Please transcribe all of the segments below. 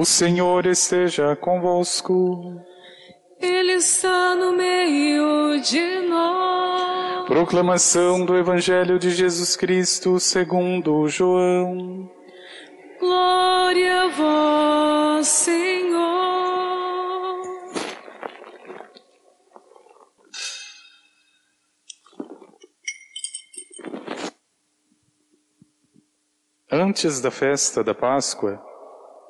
O Senhor esteja convosco. Ele está no meio de nós. Proclamação do Evangelho de Jesus Cristo segundo João. Glória a vós, Senhor. Antes da festa da Páscoa,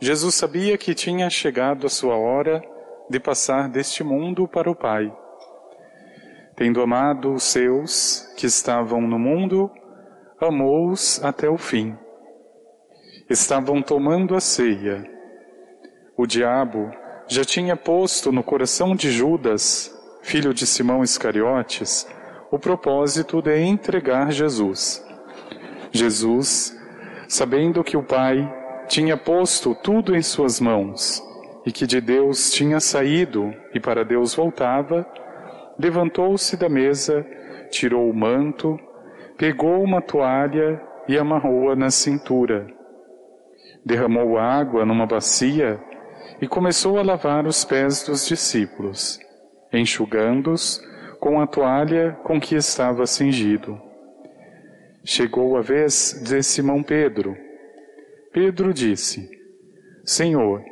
Jesus sabia que tinha chegado a sua hora de passar deste mundo para o Pai. Tendo amado os seus que estavam no mundo, amou-os até o fim. Estavam tomando a ceia. O diabo já tinha posto no coração de Judas, filho de Simão Iscariotes, o propósito de entregar Jesus. Jesus sabendo que o Pai tinha posto tudo em suas mãos e que de Deus tinha saído e para Deus voltava, levantou-se da mesa, tirou o manto, pegou uma toalha e amarrou-a na cintura. Derramou água numa bacia e começou a lavar os pés dos discípulos, enxugando-os com a toalha com que estava cingido. Chegou a vez de Simão Pedro. Pedro disse: Senhor,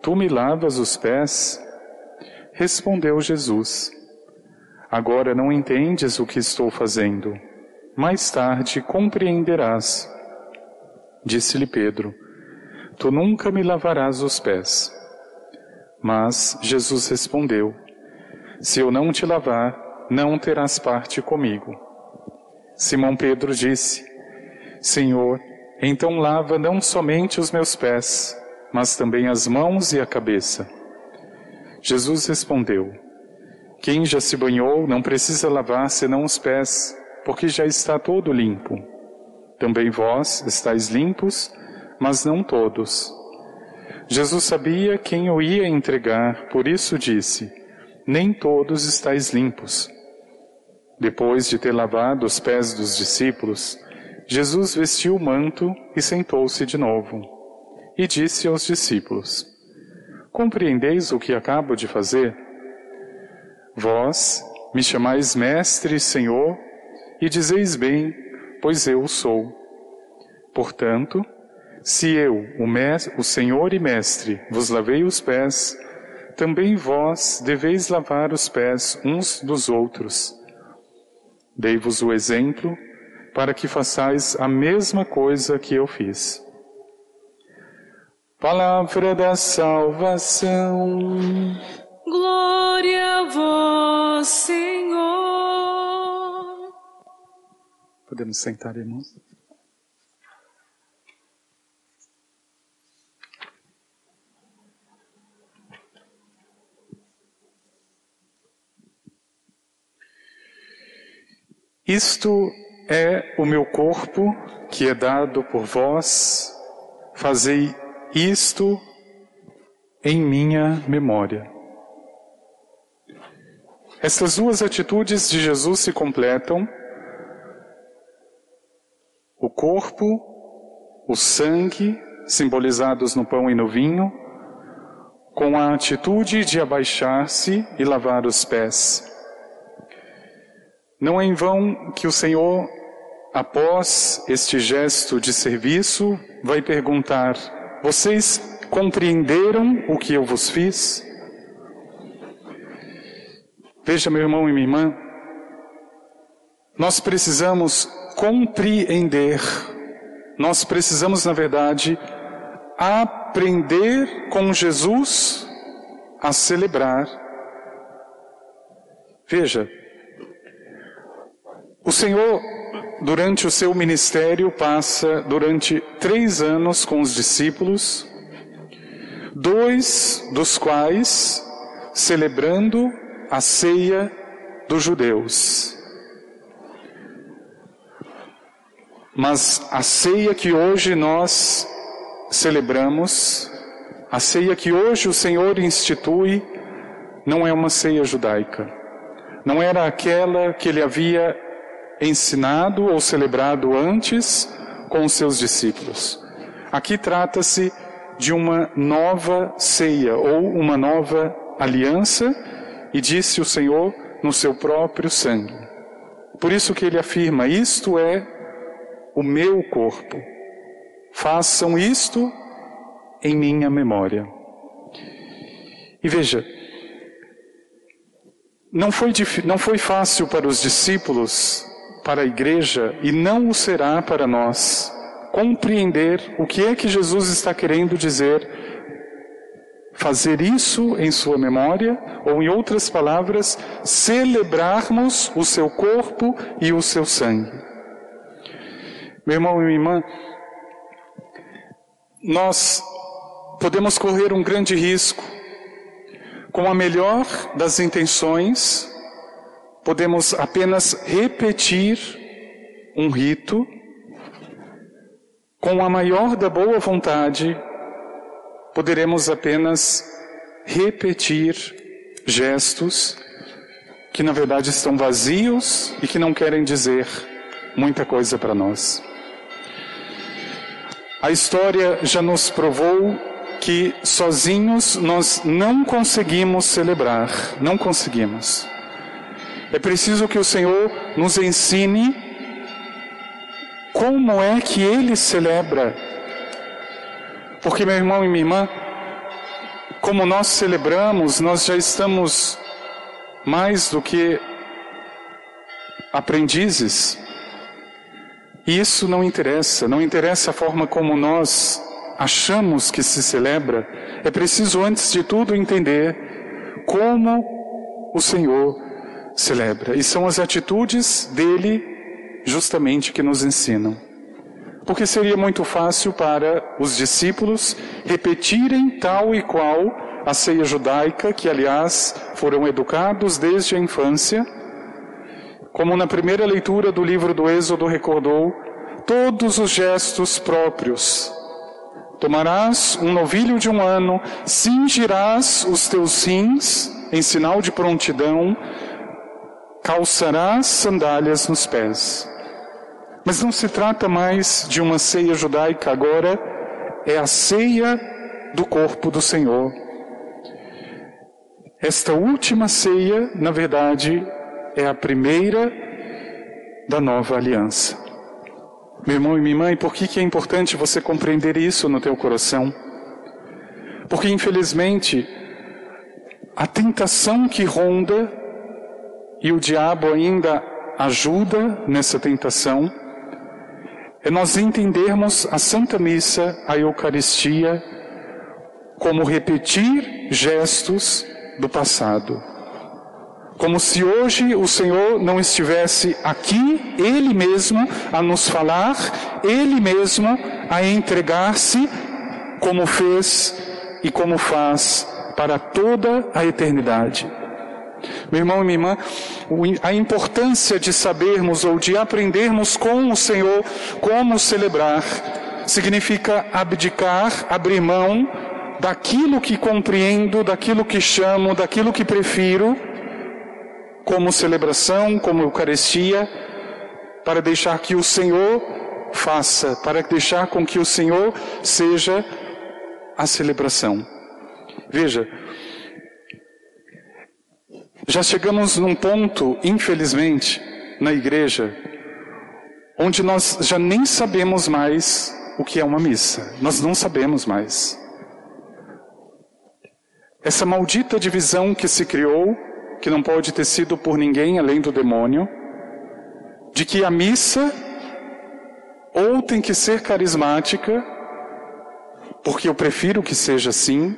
tu me lavas os pés? Respondeu Jesus: Agora não entendes o que estou fazendo. Mais tarde compreenderás. Disse-lhe Pedro: Tu nunca me lavarás os pés. Mas Jesus respondeu: Se eu não te lavar, não terás parte comigo. Simão Pedro disse: Senhor, então lava não somente os meus pés, mas também as mãos e a cabeça. Jesus respondeu: Quem já se banhou não precisa lavar senão os pés, porque já está todo limpo. Também vós estáis limpos, mas não todos. Jesus sabia quem o ia entregar, por isso disse: Nem todos estáis limpos. Depois de ter lavado os pés dos discípulos, Jesus vestiu o manto e sentou-se de novo. E disse aos discípulos: Compreendeis o que acabo de fazer? Vós me chamais Mestre e Senhor, e dizeis bem, pois eu sou. Portanto, se eu, o, o Senhor e Mestre, vos lavei os pés, também vós deveis lavar os pés uns dos outros. Dei-vos o exemplo para que façais a mesma coisa que eu fiz. Palavra da salvação. Glória a vós, Senhor. Podemos sentar, irmãos? Isto é o meu corpo que é dado por vós, fazei isto em minha memória. Estas duas atitudes de Jesus se completam. O corpo, o sangue, simbolizados no pão e no vinho, com a atitude de abaixar-se e lavar os pés. Não é em vão que o Senhor, após este gesto de serviço, vai perguntar: Vocês compreenderam o que eu vos fiz? Veja, meu irmão e minha irmã, nós precisamos compreender, nós precisamos, na verdade, aprender com Jesus a celebrar. Veja, o Senhor, durante o seu ministério, passa durante três anos com os discípulos, dois dos quais celebrando a ceia dos judeus. Mas a ceia que hoje nós celebramos, a ceia que hoje o Senhor institui, não é uma ceia judaica. Não era aquela que ele havia ensinado ou celebrado antes com os seus discípulos. Aqui trata-se de uma nova ceia ou uma nova aliança, e disse o Senhor no seu próprio sangue. Por isso que ele afirma: Isto é o meu corpo. Façam isto em minha memória. E veja, não foi, não foi fácil para os discípulos, para a igreja, e não o será para nós, compreender o que é que Jesus está querendo dizer. Fazer isso em sua memória, ou em outras palavras, celebrarmos o seu corpo e o seu sangue. Meu irmão e minha irmã, nós podemos correr um grande risco. Com a melhor das intenções, podemos apenas repetir um rito. Com a maior da boa vontade, poderemos apenas repetir gestos que na verdade estão vazios e que não querem dizer muita coisa para nós. A história já nos provou que sozinhos nós não conseguimos celebrar, não conseguimos. É preciso que o Senhor nos ensine como é que Ele celebra. Porque, meu irmão e minha irmã, como nós celebramos, nós já estamos mais do que aprendizes. E isso não interessa, não interessa a forma como nós achamos que se celebra. É preciso, antes de tudo, entender como o Senhor celebra. E são as atitudes dele, justamente, que nos ensinam. Porque seria muito fácil para os discípulos repetirem tal e qual a ceia judaica, que aliás foram educados desde a infância como na primeira leitura do livro do Êxodo recordou, todos os gestos próprios. Tomarás um novilho de um ano, cingirás os teus rins em sinal de prontidão, calçarás sandálias nos pés. Mas não se trata mais de uma ceia judaica, agora é a ceia do corpo do Senhor. Esta última ceia, na verdade, é a primeira da nova aliança. Meu irmão e minha mãe, por que, que é importante você compreender isso no teu coração? Porque infelizmente a tentação que ronda e o diabo ainda ajuda nessa tentação é nós entendermos a Santa Missa, a Eucaristia, como repetir gestos do passado. Como se hoje o Senhor não estivesse aqui, Ele mesmo, a nos falar, Ele mesmo a entregar-se, como fez e como faz para toda a eternidade. Meu irmão e minha irmã, a importância de sabermos ou de aprendermos com o Senhor como celebrar, significa abdicar, abrir mão daquilo que compreendo, daquilo que chamo, daquilo que prefiro, como celebração, como Eucaristia, para deixar que o Senhor faça, para deixar com que o Senhor seja a celebração. Veja, já chegamos num ponto, infelizmente, na igreja, onde nós já nem sabemos mais o que é uma missa. Nós não sabemos mais. Essa maldita divisão que se criou que não pode ter sido por ninguém além do demônio, de que a missa ou tem que ser carismática, porque eu prefiro que seja assim,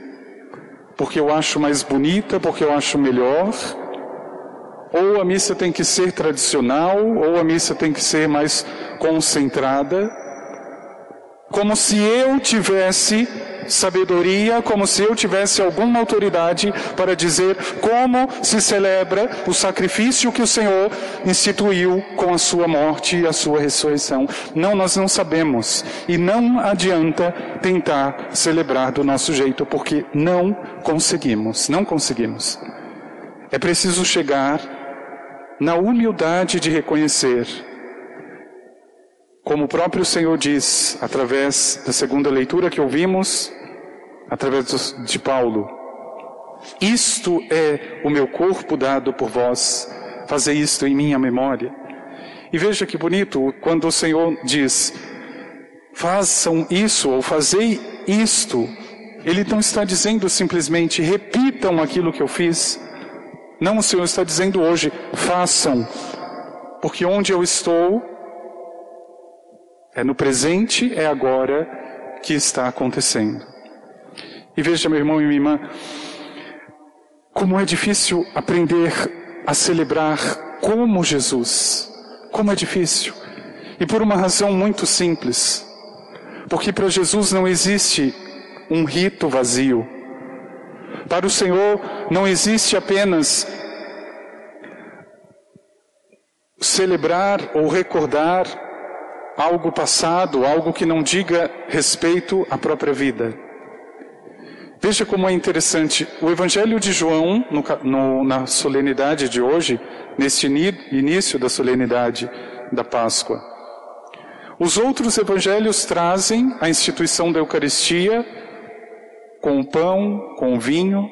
porque eu acho mais bonita, porque eu acho melhor, ou a missa tem que ser tradicional, ou a missa tem que ser mais concentrada, como se eu tivesse sabedoria, como se eu tivesse alguma autoridade para dizer como se celebra o sacrifício que o Senhor instituiu com a sua morte e a sua ressurreição. Não, nós não sabemos. E não adianta tentar celebrar do nosso jeito, porque não conseguimos. Não conseguimos. É preciso chegar na humildade de reconhecer como o próprio Senhor diz, através da segunda leitura que ouvimos, através de Paulo: Isto é o meu corpo dado por vós, fazei isto em minha memória. E veja que bonito quando o Senhor diz: façam isso ou fazei isto. Ele não está dizendo simplesmente repitam aquilo que eu fiz. Não, o Senhor está dizendo hoje: façam, porque onde eu estou é no presente, é agora que está acontecendo. E veja, meu irmão e minha irmã, como é difícil aprender a celebrar como Jesus. Como é difícil. E por uma razão muito simples. Porque para Jesus não existe um rito vazio. Para o Senhor não existe apenas celebrar ou recordar algo passado, algo que não diga respeito à própria vida. Veja como é interessante. O Evangelho de João, no, no, na solenidade de hoje, neste início da solenidade da Páscoa, os outros evangelhos trazem a instituição da Eucaristia com o pão, com o vinho,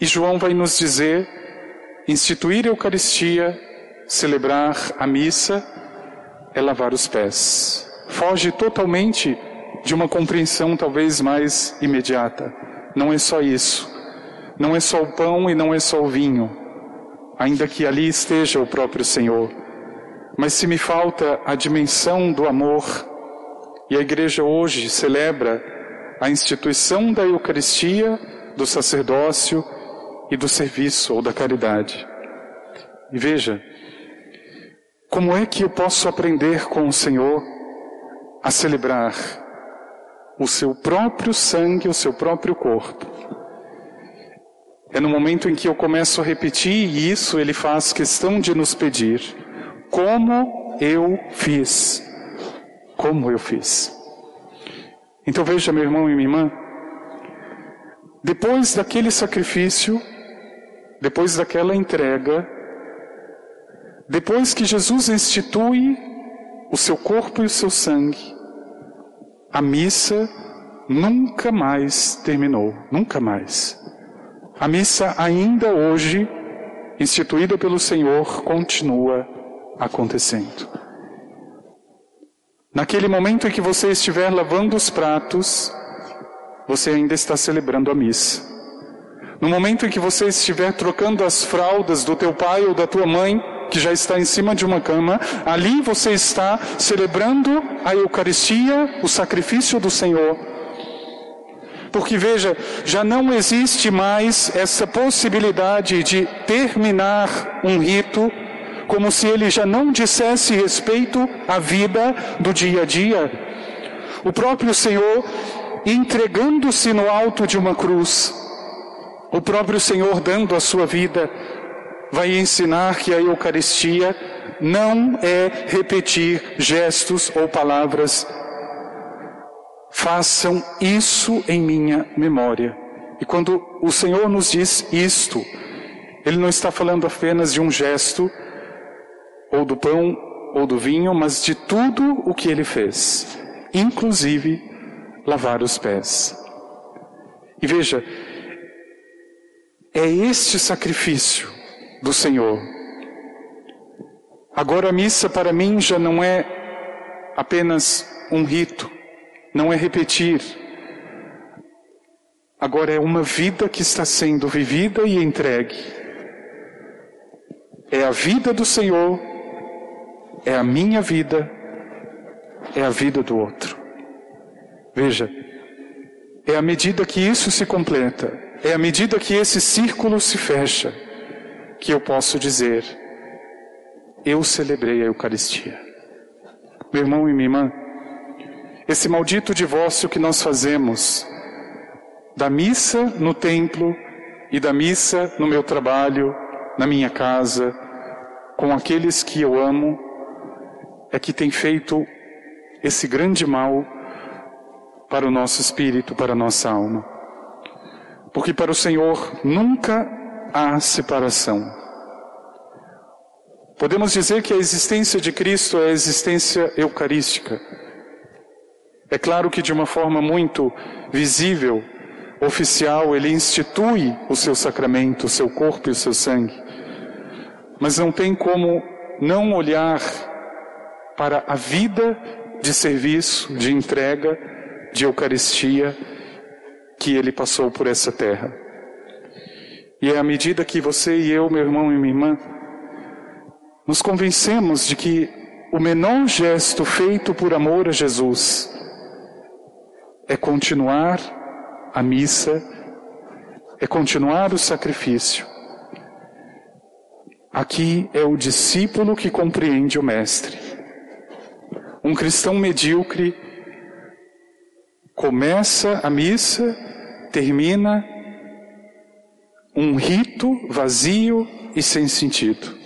e João vai nos dizer: instituir a Eucaristia, celebrar a missa, é lavar os pés. Foge totalmente de uma compreensão talvez mais imediata. Não é só isso. Não é só o pão e não é só o vinho, ainda que ali esteja o próprio Senhor. Mas se me falta a dimensão do amor, e a igreja hoje celebra a instituição da Eucaristia, do sacerdócio e do serviço ou da caridade. E veja, como é que eu posso aprender com o Senhor a celebrar o seu próprio sangue, o seu próprio corpo? É no momento em que eu começo a repetir, e isso ele faz questão de nos pedir: como eu fiz? Como eu fiz? Então veja, meu irmão e minha irmã, depois daquele sacrifício, depois daquela entrega, depois que Jesus institui o seu corpo e o seu sangue, a missa nunca mais terminou, nunca mais. A missa ainda hoje, instituída pelo Senhor, continua acontecendo. Naquele momento em que você estiver lavando os pratos, você ainda está celebrando a missa. No momento em que você estiver trocando as fraldas do teu pai ou da tua mãe, que já está em cima de uma cama, ali você está celebrando a Eucaristia, o sacrifício do Senhor. Porque veja, já não existe mais essa possibilidade de terminar um rito como se ele já não dissesse respeito à vida do dia a dia. O próprio Senhor entregando-se no alto de uma cruz, o próprio Senhor dando a sua vida vai ensinar que a Eucaristia não é repetir gestos ou palavras. Façam isso em minha memória. E quando o Senhor nos diz isto, Ele não está falando apenas de um gesto, ou do pão, ou do vinho, mas de tudo o que Ele fez, inclusive lavar os pés. E veja, é este sacrifício do Senhor. Agora a missa para mim já não é apenas um rito, não é repetir. Agora é uma vida que está sendo vivida e entregue. É a vida do Senhor, é a minha vida, é a vida do outro. Veja, é a medida que isso se completa, é a medida que esse círculo se fecha que eu posso dizer: eu celebrei a Eucaristia. Meu irmão e minha irmã, esse maldito divórcio que nós fazemos da missa no templo e da missa no meu trabalho, na minha casa, com aqueles que eu amo, é que tem feito esse grande mal para o nosso espírito, para a nossa alma. Porque para o Senhor nunca há separação. Podemos dizer que a existência de Cristo é a existência eucarística. É claro que de uma forma muito visível, oficial, ele institui o seu sacramento, o seu corpo e o seu sangue. Mas não tem como não olhar para a vida de serviço, de entrega, de Eucaristia que ele passou por essa terra. E é à medida que você e eu, meu irmão e minha irmã, nos convencemos de que o menor gesto feito por amor a Jesus é continuar a missa, é continuar o sacrifício. Aqui é o discípulo que compreende o Mestre. Um cristão medíocre começa a missa, termina um rito vazio e sem sentido.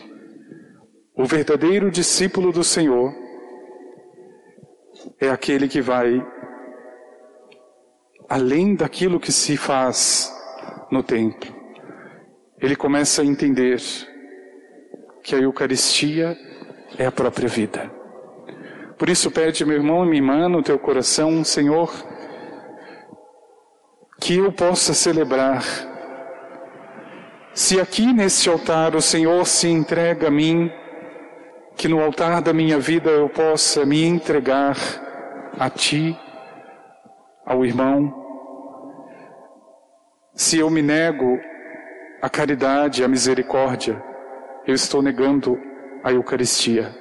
O verdadeiro discípulo do Senhor é aquele que vai além daquilo que se faz no templo. Ele começa a entender que a Eucaristia é a própria vida. Por isso pede, meu irmão e minha irmã, no teu coração, Senhor, que eu possa celebrar. Se aqui neste altar o Senhor se entrega a mim, que no altar da minha vida eu possa me entregar a Ti, ao irmão, se eu me nego a caridade, a misericórdia, eu estou negando a Eucaristia.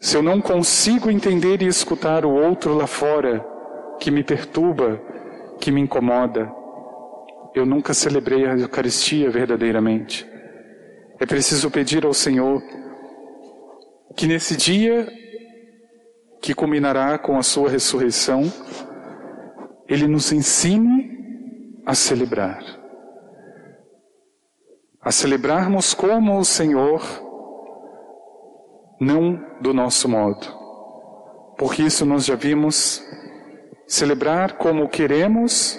Se eu não consigo entender e escutar o outro lá fora, que me perturba, que me incomoda, eu nunca celebrei a Eucaristia verdadeiramente. É preciso pedir ao Senhor que nesse dia que culminará com a sua ressurreição, Ele nos ensine a celebrar. A celebrarmos como o Senhor, não do nosso modo. Porque isso nós já vimos, celebrar como queremos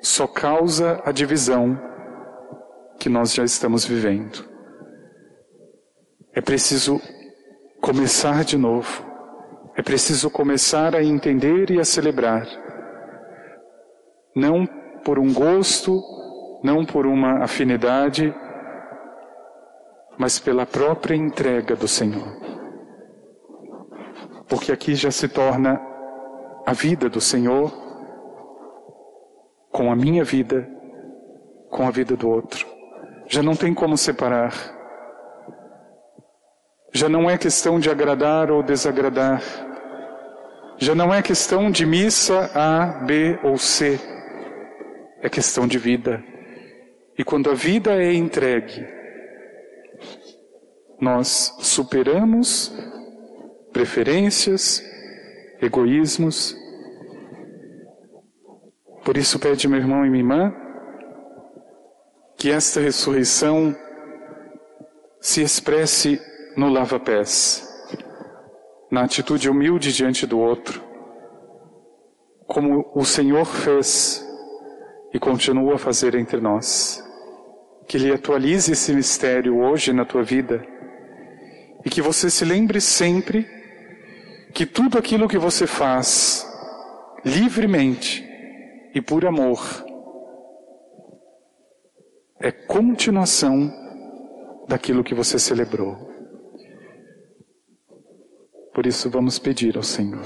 só causa a divisão que nós já estamos vivendo. É preciso começar de novo. É preciso começar a entender e a celebrar. Não por um gosto, não por uma afinidade, mas pela própria entrega do Senhor. Porque aqui já se torna a vida do Senhor com a minha vida, com a vida do outro. Já não tem como separar. Já não é questão de agradar ou desagradar. Já não é questão de missa A, B ou C é questão de vida. E quando a vida é entregue, nós superamos preferências, egoísmos. Por isso, pede meu irmão e minha irmã que esta ressurreição se expresse no lava-pés, na atitude humilde diante do outro, como o Senhor fez e continua a fazer entre nós. Que Ele atualize esse mistério hoje na tua vida e que você se lembre sempre que tudo aquilo que você faz livremente e por amor é continuação daquilo que você celebrou. Por isso vamos pedir ao Senhor.